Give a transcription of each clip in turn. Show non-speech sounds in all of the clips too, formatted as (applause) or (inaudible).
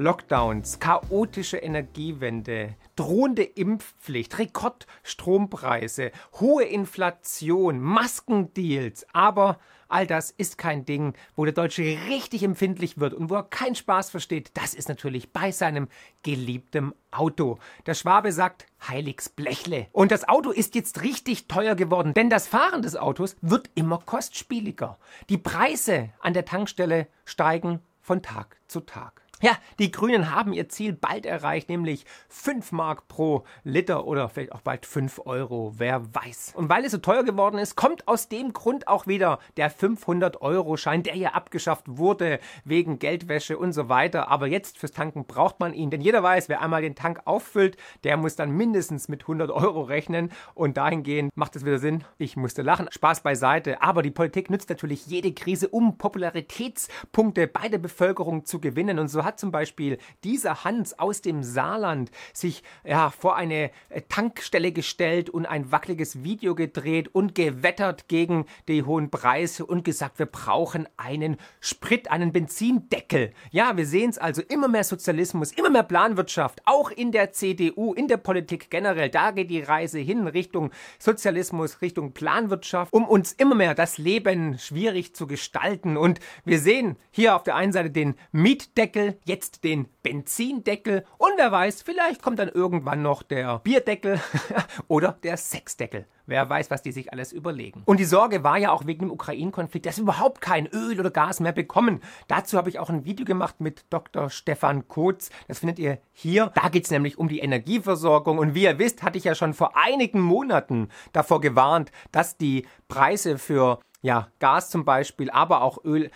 Lockdowns, chaotische Energiewende, drohende Impfpflicht, Rekordstrompreise, hohe Inflation, Maskendeals, aber all das ist kein Ding, wo der Deutsche richtig empfindlich wird und wo er keinen Spaß versteht. Das ist natürlich bei seinem geliebten Auto. Der Schwabe sagt Heiligs Blechle. Und das Auto ist jetzt richtig teuer geworden, denn das Fahren des Autos wird immer kostspieliger. Die Preise an der Tankstelle steigen von Tag zu Tag. Ja, die Grünen haben ihr Ziel bald erreicht, nämlich 5 Mark pro Liter oder vielleicht auch bald 5 Euro, wer weiß. Und weil es so teuer geworden ist, kommt aus dem Grund auch wieder der 500-Euro-Schein, der ja abgeschafft wurde wegen Geldwäsche und so weiter. Aber jetzt fürs Tanken braucht man ihn, denn jeder weiß, wer einmal den Tank auffüllt, der muss dann mindestens mit 100 Euro rechnen. Und dahingehend macht es wieder Sinn. Ich musste lachen. Spaß beiseite. Aber die Politik nützt natürlich jede Krise, um Popularitätspunkte bei der Bevölkerung zu gewinnen. Und so hat hat zum Beispiel dieser Hans aus dem Saarland sich ja, vor eine äh, Tankstelle gestellt und ein wackeliges Video gedreht und gewettert gegen die hohen Preise und gesagt, wir brauchen einen Sprit, einen Benzindeckel. Ja, wir sehen es also immer mehr Sozialismus, immer mehr Planwirtschaft, auch in der CDU, in der Politik generell. Da geht die Reise hin Richtung Sozialismus, Richtung Planwirtschaft, um uns immer mehr das Leben schwierig zu gestalten. Und wir sehen hier auf der einen Seite den Mietdeckel, jetzt den Benzindeckel und wer weiß, vielleicht kommt dann irgendwann noch der Bierdeckel (laughs) oder der Sexdeckel. Wer weiß, was die sich alles überlegen. Und die Sorge war ja auch wegen dem Ukraine-Konflikt, dass wir überhaupt kein Öl oder Gas mehr bekommen. Dazu habe ich auch ein Video gemacht mit Dr. Stefan Kotz. Das findet ihr hier. Da geht es nämlich um die Energieversorgung. Und wie ihr wisst, hatte ich ja schon vor einigen Monaten davor gewarnt, dass die Preise für ja, Gas zum Beispiel, aber auch Öl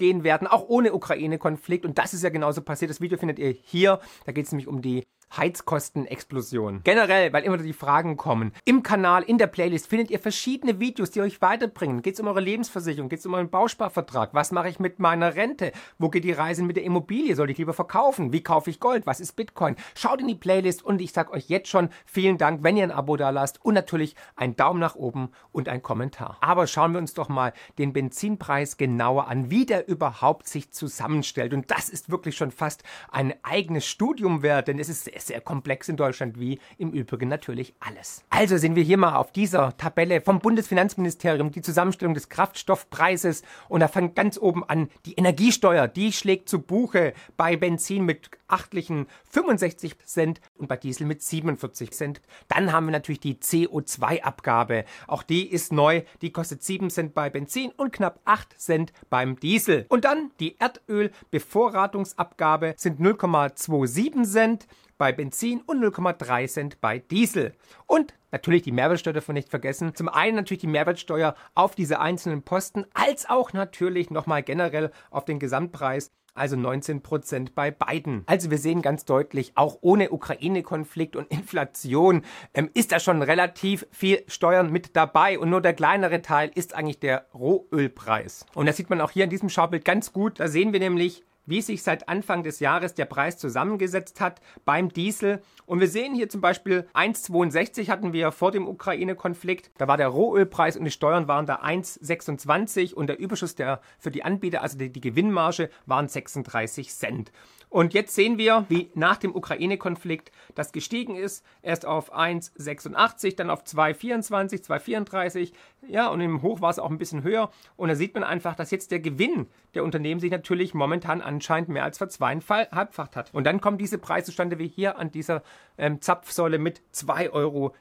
hochgehen werden, auch ohne Ukraine-Konflikt. Und das ist ja genauso passiert. Das Video findet ihr hier. Da geht es nämlich um die Heizkostenexplosion. Generell, weil immer die Fragen kommen. Im Kanal, in der Playlist findet ihr verschiedene Videos, die euch weiterbringen. Geht es um eure Lebensversicherung? Geht es um euren Bausparvertrag? Was mache ich mit meiner Rente? Wo geht die Reise mit der Immobilie? Soll ich lieber verkaufen? Wie kaufe ich Gold? Was ist Bitcoin? Schaut in die Playlist und ich sage euch jetzt schon vielen Dank, wenn ihr ein Abo da lasst und natürlich einen Daumen nach oben und ein Kommentar. Aber schauen wir uns doch mal den Benzinpreis genauer an, wie der überhaupt sich zusammenstellt. Und das ist wirklich schon fast ein eigenes Studium wert, denn es ist sehr sehr komplex in Deutschland, wie im Übrigen natürlich alles. Also sehen wir hier mal auf dieser Tabelle vom Bundesfinanzministerium die Zusammenstellung des Kraftstoffpreises und da fängt ganz oben an die Energiesteuer, die schlägt zu Buche bei Benzin mit achtlichen 65 Cent und bei Diesel mit 47 Cent. Dann haben wir natürlich die CO2-Abgabe. Auch die ist neu. Die kostet 7 Cent bei Benzin und knapp 8 Cent beim Diesel. Und dann die Erdölbevorratungsabgabe sind 0,27 Cent bei Benzin und 0,3 Cent bei Diesel. Und natürlich die Mehrwertsteuer davon nicht vergessen. Zum einen natürlich die Mehrwertsteuer auf diese einzelnen Posten, als auch natürlich nochmal generell auf den Gesamtpreis also 19 Prozent bei beiden. Also wir sehen ganz deutlich, auch ohne Ukraine-Konflikt und Inflation ähm, ist da schon relativ viel Steuern mit dabei und nur der kleinere Teil ist eigentlich der Rohölpreis. Und das sieht man auch hier in diesem Schaubild ganz gut. Da sehen wir nämlich, wie sich seit Anfang des Jahres der Preis zusammengesetzt hat beim Diesel. Und wir sehen hier zum Beispiel 1,62 hatten wir vor dem Ukraine-Konflikt. Da war der Rohölpreis und die Steuern waren da 1,26 und der Überschuss der, für die Anbieter, also die, die Gewinnmarge, waren 36 Cent. Und jetzt sehen wir, wie nach dem Ukraine-Konflikt das gestiegen ist. Erst auf 1,86, dann auf 2,24, 2,34. Ja, und im Hoch war es auch ein bisschen höher. Und da sieht man einfach, dass jetzt der Gewinn der Unternehmen sich natürlich momentan anscheinend mehr als verzweieinhalbfacht hat. Und dann kommen diese Preise zustande wie hier an dieser ähm, Zapfsäule mit 2,37 Euro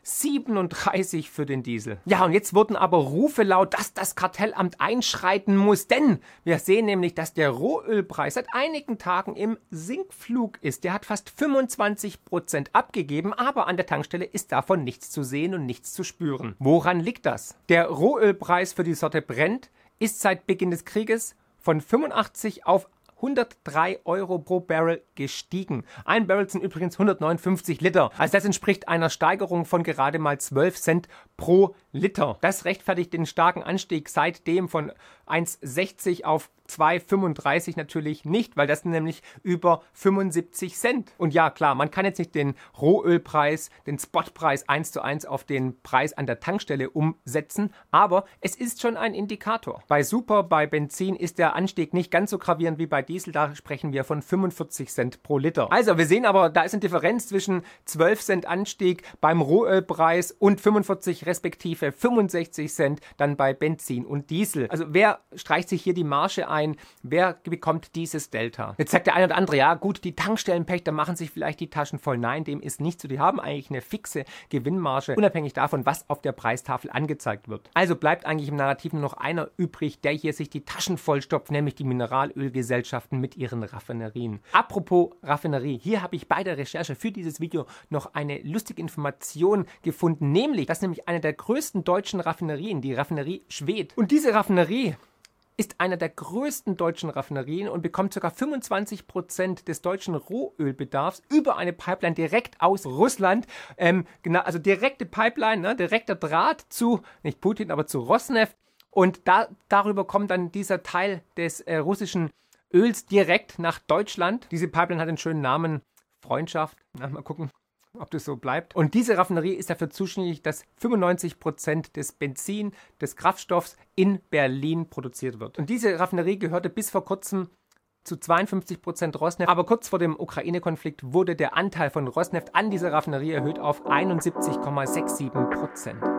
für den Diesel. Ja, und jetzt wurden aber Rufe laut, dass das Kartellamt einschreiten muss, denn wir sehen nämlich, dass der Rohölpreis seit einigen Tagen im Sinkflug ist. Der hat fast 25 Prozent abgegeben, aber an der Tankstelle ist davon nichts zu sehen und nichts zu spüren. Woran liegt das? Der Rohölpreis für die Sorte Brent ist seit Beginn des Krieges von 85 auf 103 Euro pro Barrel gestiegen. Ein Barrel sind übrigens 159 Liter. Also das entspricht einer Steigerung von gerade mal 12 Cent pro Liter. Das rechtfertigt den starken Anstieg seitdem von 1,60 auf 2,35 natürlich nicht, weil das nämlich über 75 Cent. Und ja, klar, man kann jetzt nicht den Rohölpreis, den Spotpreis eins zu eins auf den Preis an der Tankstelle umsetzen, aber es ist schon ein Indikator. Bei Super, bei Benzin ist der Anstieg nicht ganz so gravierend wie bei Diesel, da sprechen wir von 45 Cent pro Liter. Also, wir sehen aber, da ist eine Differenz zwischen 12 Cent Anstieg beim Rohölpreis und 45 respektive 65 Cent dann bei Benzin und Diesel. Also, wer streicht sich hier die Marge ein? Wer bekommt dieses Delta? Jetzt sagt der eine oder andere, ja gut, die Tankstellenpächter machen sich vielleicht die Taschen voll. Nein, dem ist nicht so. Die haben eigentlich eine fixe Gewinnmarge, unabhängig davon, was auf der Preistafel angezeigt wird. Also bleibt eigentlich im Narrativ nur noch einer übrig, der hier sich die Taschen vollstopft, nämlich die Mineralölgesellschaften mit ihren Raffinerien. Apropos Raffinerie, hier habe ich bei der Recherche für dieses Video noch eine lustige Information gefunden, nämlich, dass nämlich eine der größten deutschen Raffinerien, die Raffinerie Schwedt, und diese Raffinerie ist einer der größten deutschen Raffinerien und bekommt ca. 25 Prozent des deutschen Rohölbedarfs über eine Pipeline direkt aus Russland. Ähm, genau, also direkte Pipeline, ne, direkter Draht zu, nicht Putin, aber zu Rosneft. Und da, darüber kommt dann dieser Teil des äh, russischen Öls direkt nach Deutschland. Diese Pipeline hat einen schönen Namen, Freundschaft. Na, mal gucken, ob das so bleibt. Und diese Raffinerie ist dafür zuständig, dass 95 Prozent des Benzin, des Kraftstoffs in Berlin produziert wird. Und diese Raffinerie gehörte bis vor kurzem zu 52 Prozent Rosneft. Aber kurz vor dem Ukraine-Konflikt wurde der Anteil von Rosneft an dieser Raffinerie erhöht auf 71,67 Prozent.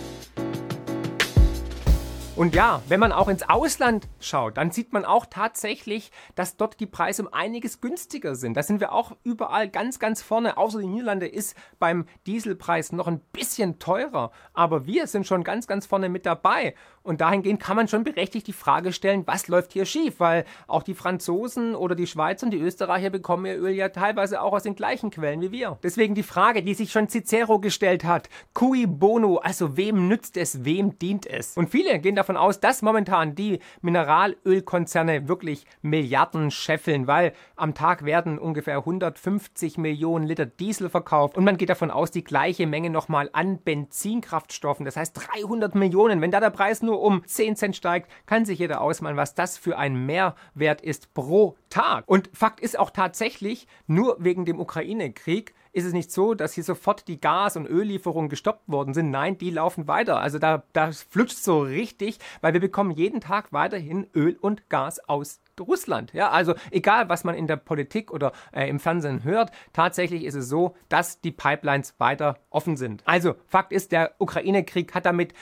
Und ja, wenn man auch ins Ausland schaut, dann sieht man auch tatsächlich, dass dort die Preise um einiges günstiger sind. Da sind wir auch überall ganz, ganz vorne. Außer die Niederlande ist beim Dieselpreis noch ein bisschen teurer. Aber wir sind schon ganz, ganz vorne mit dabei. Und dahingehend kann man schon berechtigt die Frage stellen, was läuft hier schief? Weil auch die Franzosen oder die Schweizer und die Österreicher bekommen ihr Öl ja teilweise auch aus den gleichen Quellen wie wir. Deswegen die Frage, die sich schon Cicero gestellt hat. Cui bono, also wem nützt es, wem dient es? Und viele gehen davon aus, dass momentan die Mineralölkonzerne wirklich Milliarden scheffeln, weil am Tag werden ungefähr 150 Millionen Liter Diesel verkauft und man geht davon aus, die gleiche Menge nochmal an Benzinkraftstoffen. Das heißt 300 Millionen. Wenn da der Preis nur nur um 10 Cent steigt, kann sich jeder ausmalen, was das für ein Mehrwert ist pro Tag. Und Fakt ist auch tatsächlich, nur wegen dem Ukraine-Krieg ist es nicht so, dass hier sofort die Gas- und Öllieferungen gestoppt worden sind. Nein, die laufen weiter. Also da, da flutscht so richtig, weil wir bekommen jeden Tag weiterhin Öl und Gas aus Russland. Ja, also egal, was man in der Politik oder äh, im Fernsehen hört, tatsächlich ist es so, dass die Pipelines weiter offen sind. Also Fakt ist, der Ukraine-Krieg hat damit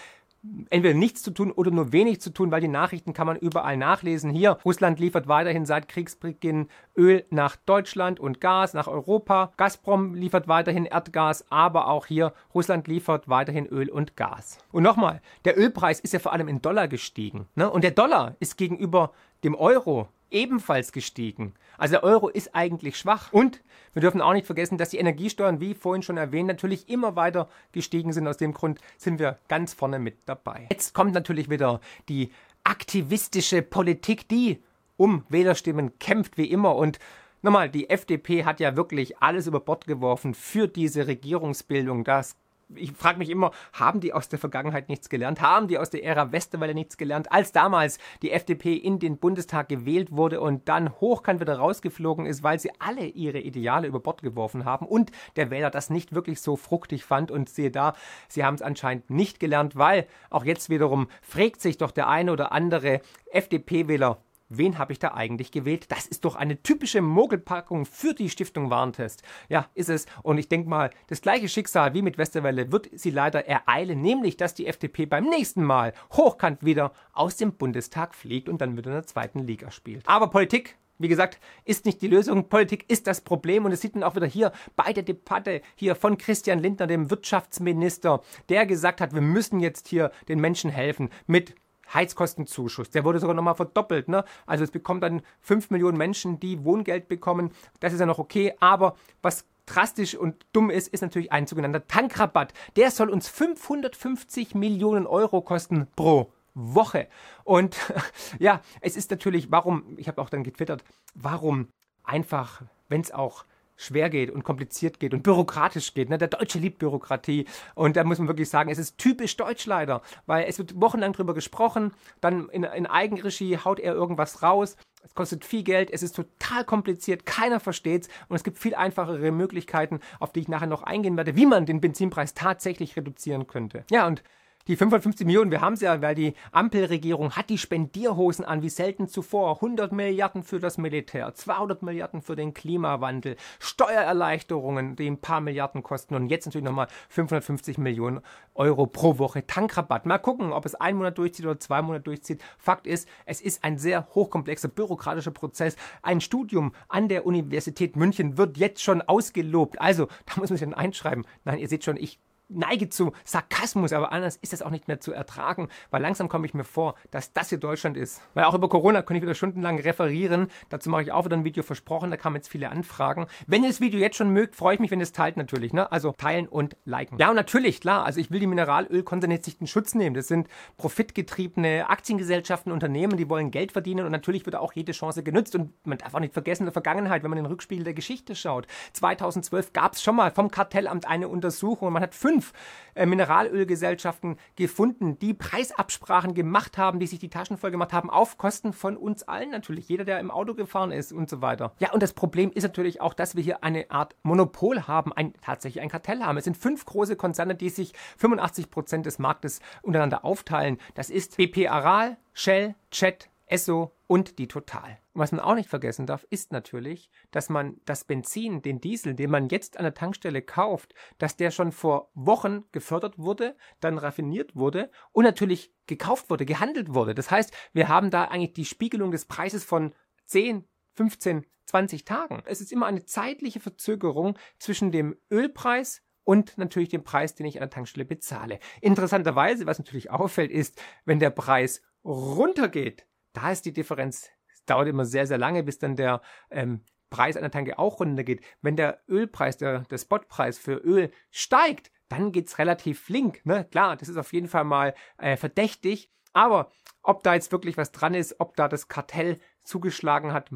entweder nichts zu tun oder nur wenig zu tun, weil die Nachrichten kann man überall nachlesen. Hier, Russland liefert weiterhin seit Kriegsbeginn Öl nach Deutschland und Gas nach Europa. Gazprom liefert weiterhin Erdgas, aber auch hier, Russland liefert weiterhin Öl und Gas. Und nochmal, der Ölpreis ist ja vor allem in Dollar gestiegen. Ne? Und der Dollar ist gegenüber dem Euro ebenfalls gestiegen. Also der Euro ist eigentlich schwach. Und wir dürfen auch nicht vergessen, dass die Energiesteuern, wie vorhin schon erwähnt, natürlich immer weiter gestiegen sind. Aus dem Grund sind wir ganz vorne mit dabei. Jetzt kommt natürlich wieder die aktivistische Politik, die um Wählerstimmen kämpft wie immer und Nochmal, die FDP hat ja wirklich alles über Bord geworfen für diese Regierungsbildung. Das ich frage mich immer, haben die aus der Vergangenheit nichts gelernt? Haben die aus der Ära Westerwelle nichts gelernt? Als damals die FDP in den Bundestag gewählt wurde und dann hochkant wieder rausgeflogen ist, weil sie alle ihre Ideale über Bord geworfen haben und der Wähler das nicht wirklich so fruchtig fand und sehe da, sie haben es anscheinend nicht gelernt, weil auch jetzt wiederum fragt sich doch der eine oder andere FDP-Wähler, wen habe ich da eigentlich gewählt? Das ist doch eine typische Mogelpackung für die Stiftung Warntest. Ja, ist es. Und ich denke mal, das gleiche Schicksal wie mit Westerwelle wird sie leider ereilen, nämlich, dass die FDP beim nächsten Mal hochkant wieder aus dem Bundestag fliegt und dann wieder in der zweiten Liga spielt. Aber Politik wie gesagt, ist nicht die Lösung. Politik ist das Problem. Und es sieht man auch wieder hier bei der Debatte hier von Christian Lindner, dem Wirtschaftsminister, der gesagt hat, wir müssen jetzt hier den Menschen helfen mit Heizkostenzuschuss. Der wurde sogar nochmal verdoppelt. Ne? Also es bekommt dann 5 Millionen Menschen, die Wohngeld bekommen. Das ist ja noch okay. Aber was drastisch und dumm ist, ist natürlich ein sogenannter Tankrabatt. Der soll uns 550 Millionen Euro kosten pro Woche. Und (laughs) ja, es ist natürlich, warum, ich habe auch dann getwittert, warum einfach, wenn es auch schwer geht und kompliziert geht und bürokratisch geht. Ne? Der Deutsche liebt Bürokratie. Und da muss man wirklich sagen, es ist typisch deutsch leider, weil es wird wochenlang drüber gesprochen, dann in, in Eigenregie haut er irgendwas raus. Es kostet viel Geld, es ist total kompliziert, keiner versteht's und es gibt viel einfachere Möglichkeiten, auf die ich nachher noch eingehen werde, wie man den Benzinpreis tatsächlich reduzieren könnte. Ja, und die 550 Millionen, wir haben es ja, weil die Ampelregierung hat die Spendierhosen an wie selten zuvor. 100 Milliarden für das Militär, 200 Milliarden für den Klimawandel, Steuererleichterungen, die ein paar Milliarden kosten und jetzt natürlich nochmal 550 Millionen Euro pro Woche Tankrabatt. Mal gucken, ob es einen Monat durchzieht oder zwei Monate durchzieht. Fakt ist, es ist ein sehr hochkomplexer bürokratischer Prozess. Ein Studium an der Universität München wird jetzt schon ausgelobt. Also, da muss man sich dann einschreiben. Nein, ihr seht schon, ich neige zu Sarkasmus, aber anders ist das auch nicht mehr zu ertragen, weil langsam komme ich mir vor, dass das hier Deutschland ist. Weil auch über Corona kann ich wieder stundenlang referieren. Dazu mache ich auch wieder ein Video versprochen, da kamen jetzt viele Anfragen. Wenn ihr das Video jetzt schon mögt, freue ich mich, wenn ihr es teilt natürlich. Ne? Also teilen und liken. Ja, und natürlich, klar, also ich will die Mineralölkonzerne nicht in Schutz nehmen. Das sind profitgetriebene Aktiengesellschaften, Unternehmen, die wollen Geld verdienen und natürlich wird auch jede Chance genutzt. Und man darf auch nicht vergessen, in der Vergangenheit, wenn man den Rückspiegel der Geschichte schaut. 2012 gab es schon mal vom Kartellamt eine Untersuchung und man hat fünf fünf äh, Mineralölgesellschaften gefunden, die Preisabsprachen gemacht haben, die sich die Taschen voll gemacht haben, auf Kosten von uns allen natürlich. Jeder, der im Auto gefahren ist und so weiter. Ja, und das Problem ist natürlich auch, dass wir hier eine Art Monopol haben, ein, tatsächlich ein Kartell haben. Es sind fünf große Konzerne, die sich 85 Prozent des Marktes untereinander aufteilen. Das ist BP Aral, Shell, Chet, Esso und die Total. Und was man auch nicht vergessen darf, ist natürlich, dass man das Benzin, den Diesel, den man jetzt an der Tankstelle kauft, dass der schon vor Wochen gefördert wurde, dann raffiniert wurde und natürlich gekauft wurde, gehandelt wurde. Das heißt, wir haben da eigentlich die Spiegelung des Preises von 10, 15, 20 Tagen. Es ist immer eine zeitliche Verzögerung zwischen dem Ölpreis und natürlich dem Preis, den ich an der Tankstelle bezahle. Interessanterweise, was natürlich auffällt, ist, wenn der Preis runtergeht, da ist die Differenz. Es dauert immer sehr, sehr lange, bis dann der ähm, Preis einer Tanke auch runtergeht. Wenn der Ölpreis, der, der Spotpreis für Öl steigt, dann geht es relativ flink. Ne? Klar, das ist auf jeden Fall mal äh, verdächtig. Aber ob da jetzt wirklich was dran ist, ob da das Kartell zugeschlagen hat,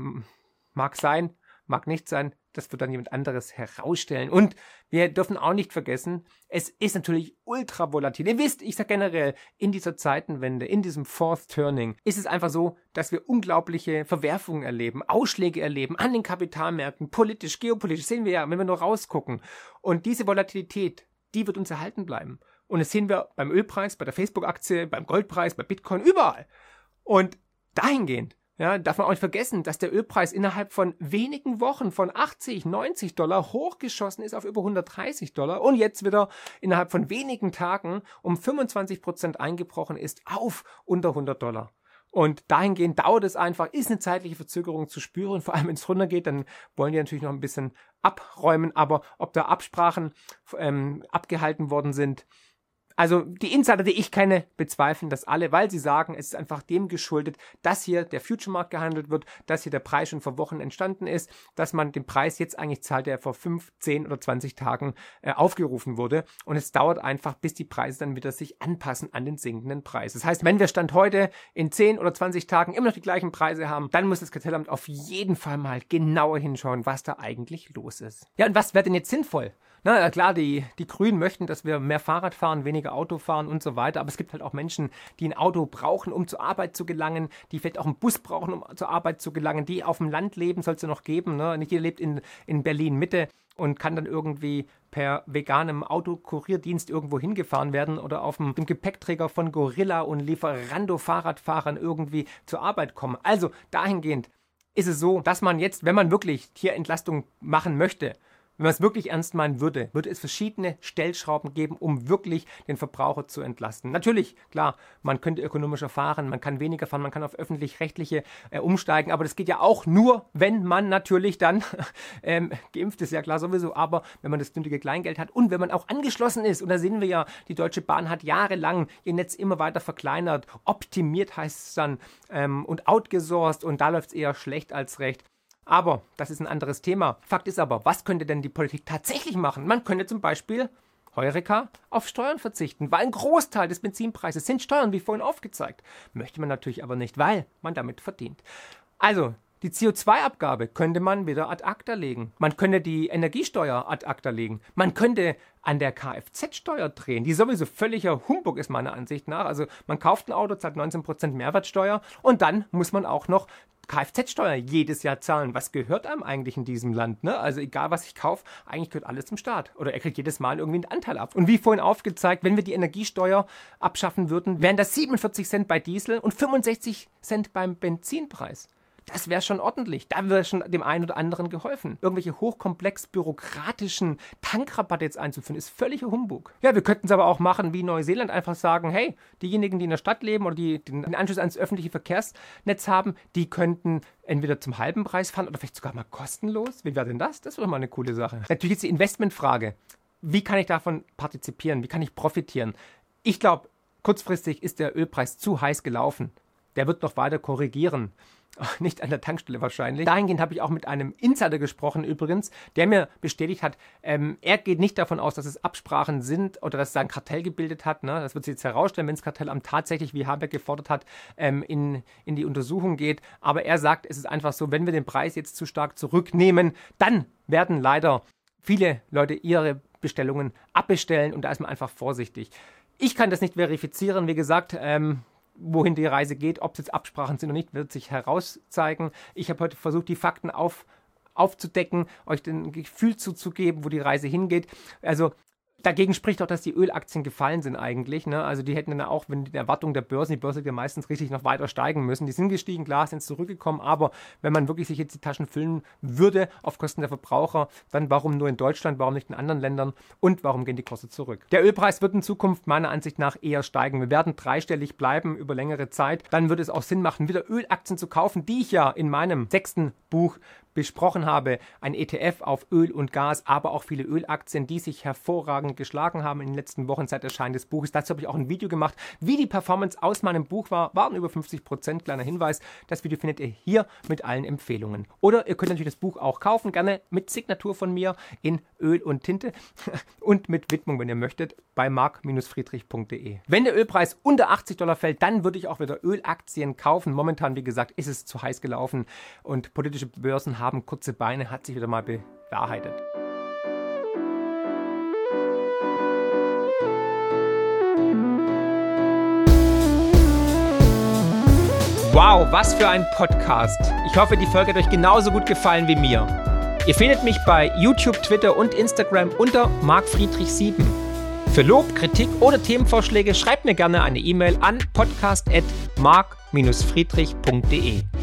mag sein, mag nicht sein das wird dann jemand anderes herausstellen. Und wir dürfen auch nicht vergessen, es ist natürlich ultra volatil. Ihr wisst, ich sage generell, in dieser Zeitenwende, in diesem Fourth Turning, ist es einfach so, dass wir unglaubliche Verwerfungen erleben, Ausschläge erleben an den Kapitalmärkten, politisch, geopolitisch, sehen wir ja, wenn wir nur rausgucken. Und diese Volatilität, die wird uns erhalten bleiben. Und das sehen wir beim Ölpreis, bei der Facebook-Aktie, beim Goldpreis, bei Bitcoin, überall. Und dahingehend ja, darf man auch nicht vergessen, dass der Ölpreis innerhalb von wenigen Wochen von 80, 90 Dollar hochgeschossen ist auf über 130 Dollar und jetzt wieder innerhalb von wenigen Tagen um 25 Prozent eingebrochen ist auf unter 100 Dollar. Und dahingehend dauert es einfach, ist eine zeitliche Verzögerung zu spüren. Vor allem, wenn es runtergeht, dann wollen die natürlich noch ein bisschen abräumen. Aber ob da Absprachen ähm, abgehalten worden sind, also die Insider, die ich kenne, bezweifeln das alle, weil sie sagen, es ist einfach dem geschuldet, dass hier der Future-Markt gehandelt wird, dass hier der Preis schon vor Wochen entstanden ist, dass man den Preis jetzt eigentlich zahlt, der vor 5, 10 oder 20 Tagen äh, aufgerufen wurde. Und es dauert einfach, bis die Preise dann wieder sich anpassen an den sinkenden Preis. Das heißt, wenn wir Stand heute in 10 oder 20 Tagen immer noch die gleichen Preise haben, dann muss das Kartellamt auf jeden Fall mal genauer hinschauen, was da eigentlich los ist. Ja, und was wäre denn jetzt sinnvoll? Na klar, die, die Grünen möchten, dass wir mehr Fahrrad fahren, weniger Auto fahren und so weiter. Aber es gibt halt auch Menschen, die ein Auto brauchen, um zur Arbeit zu gelangen, die vielleicht auch einen Bus brauchen, um zur Arbeit zu gelangen, die auf dem Land leben, soll es ja noch geben. Ne? Nicht jeder lebt in, in Berlin Mitte und kann dann irgendwie per veganem Autokurierdienst irgendwo hingefahren werden oder auf dem, dem Gepäckträger von Gorilla und Lieferando-Fahrradfahrern irgendwie zur Arbeit kommen. Also dahingehend ist es so, dass man jetzt, wenn man wirklich Tierentlastung machen möchte, wenn man es wirklich ernst meinen würde, würde es verschiedene Stellschrauben geben, um wirklich den Verbraucher zu entlasten. Natürlich, klar, man könnte ökonomischer fahren, man kann weniger fahren, man kann auf öffentlich-rechtliche äh, umsteigen, aber das geht ja auch nur, wenn man natürlich dann (laughs) ähm, geimpft ist, ja klar sowieso, aber wenn man das nötige Kleingeld hat und wenn man auch angeschlossen ist, und da sehen wir ja, die Deutsche Bahn hat jahrelang ihr Netz immer weiter verkleinert, optimiert heißt es dann ähm, und outgesourced und da läuft es eher schlecht als recht. Aber das ist ein anderes Thema. Fakt ist aber, was könnte denn die Politik tatsächlich machen? Man könnte zum Beispiel Heureka auf Steuern verzichten, weil ein Großteil des Benzinpreises sind Steuern, wie vorhin aufgezeigt. Möchte man natürlich aber nicht, weil man damit verdient. Also, die CO2-Abgabe könnte man wieder ad acta legen. Man könnte die Energiesteuer ad acta legen. Man könnte an der Kfz-Steuer drehen, die sowieso völliger Humbug ist meiner Ansicht nach. Also man kauft ein Auto, zahlt 19% Mehrwertsteuer und dann muss man auch noch Kfz-Steuer jedes Jahr zahlen. Was gehört einem eigentlich in diesem Land? Ne? Also egal, was ich kaufe, eigentlich gehört alles zum Staat. Oder er kriegt jedes Mal irgendwie einen Anteil ab. Und wie vorhin aufgezeigt, wenn wir die Energiesteuer abschaffen würden, wären das 47 Cent bei Diesel und 65 Cent beim Benzinpreis. Das wäre schon ordentlich. Da wäre schon dem einen oder anderen geholfen. Irgendwelche hochkomplex bürokratischen Tankrabatte jetzt einzuführen, ist völliger Humbug. Ja, wir könnten es aber auch machen wie Neuseeland, einfach sagen, hey, diejenigen, die in der Stadt leben oder die den Anschluss ans öffentliche Verkehrsnetz haben, die könnten entweder zum halben Preis fahren oder vielleicht sogar mal kostenlos. Wie wäre denn das? Das wäre mal eine coole Sache. Natürlich ist die Investmentfrage. Wie kann ich davon partizipieren? Wie kann ich profitieren? Ich glaube, kurzfristig ist der Ölpreis zu heiß gelaufen. Der wird noch weiter korrigieren. (laughs) Nicht an der Tankstelle wahrscheinlich. Dahingehend habe ich auch mit einem Insider gesprochen übrigens, der mir bestätigt hat, ähm, er geht nicht davon aus, dass es Absprachen sind oder dass es ein Kartell gebildet hat. Ne? Das wird sich jetzt herausstellen, wenn das Kartellamt tatsächlich, wie Habeck gefordert hat, ähm, in, in die Untersuchung geht. Aber er sagt, es ist einfach so, wenn wir den Preis jetzt zu stark zurücknehmen, dann werden leider viele Leute ihre Bestellungen abbestellen und da ist man einfach vorsichtig. Ich kann das nicht verifizieren, wie gesagt, ähm, wohin die Reise geht, ob es jetzt Absprachen sind oder nicht, wird sich herauszeigen. Ich habe heute versucht, die Fakten auf, aufzudecken, euch ein Gefühl zuzugeben, wo die Reise hingeht. Also Dagegen spricht auch, dass die Ölaktien gefallen sind eigentlich. Ne? Also die hätten dann auch, wenn die Erwartung der Börsen, die Börse ja meistens richtig noch weiter steigen müssen. Die sind gestiegen, klar, sind zurückgekommen, aber wenn man wirklich sich jetzt die Taschen füllen würde auf Kosten der Verbraucher, dann warum nur in Deutschland, warum nicht in anderen Ländern und warum gehen die Kosten zurück? Der Ölpreis wird in Zukunft meiner Ansicht nach eher steigen. Wir werden dreistellig bleiben über längere Zeit. Dann würde es auch Sinn machen, wieder Ölaktien zu kaufen, die ich ja in meinem sechsten Buch besprochen habe, ein ETF auf Öl und Gas, aber auch viele Ölaktien, die sich hervorragend geschlagen haben in den letzten Wochen seit Erscheinen des Buches. Dazu habe ich auch ein Video gemacht, wie die Performance aus meinem Buch war. Waren über 50 Prozent. Kleiner Hinweis. Das Video findet ihr hier mit allen Empfehlungen. Oder ihr könnt natürlich das Buch auch kaufen, gerne mit Signatur von mir in Öl und Tinte (laughs) und mit Widmung, wenn ihr möchtet, bei mark-friedrich.de. Wenn der Ölpreis unter 80 Dollar fällt, dann würde ich auch wieder Ölaktien kaufen. Momentan, wie gesagt, ist es zu heiß gelaufen und politische Börsen haben kurze Beine, hat sich wieder mal bewahrheitet. Wow, was für ein Podcast. Ich hoffe, die Folge hat euch genauso gut gefallen wie mir. Ihr findet mich bei YouTube, Twitter und Instagram unter markfriedrich7. Für Lob, Kritik oder Themenvorschläge schreibt mir gerne eine E-Mail an podcast.mark-friedrich.de.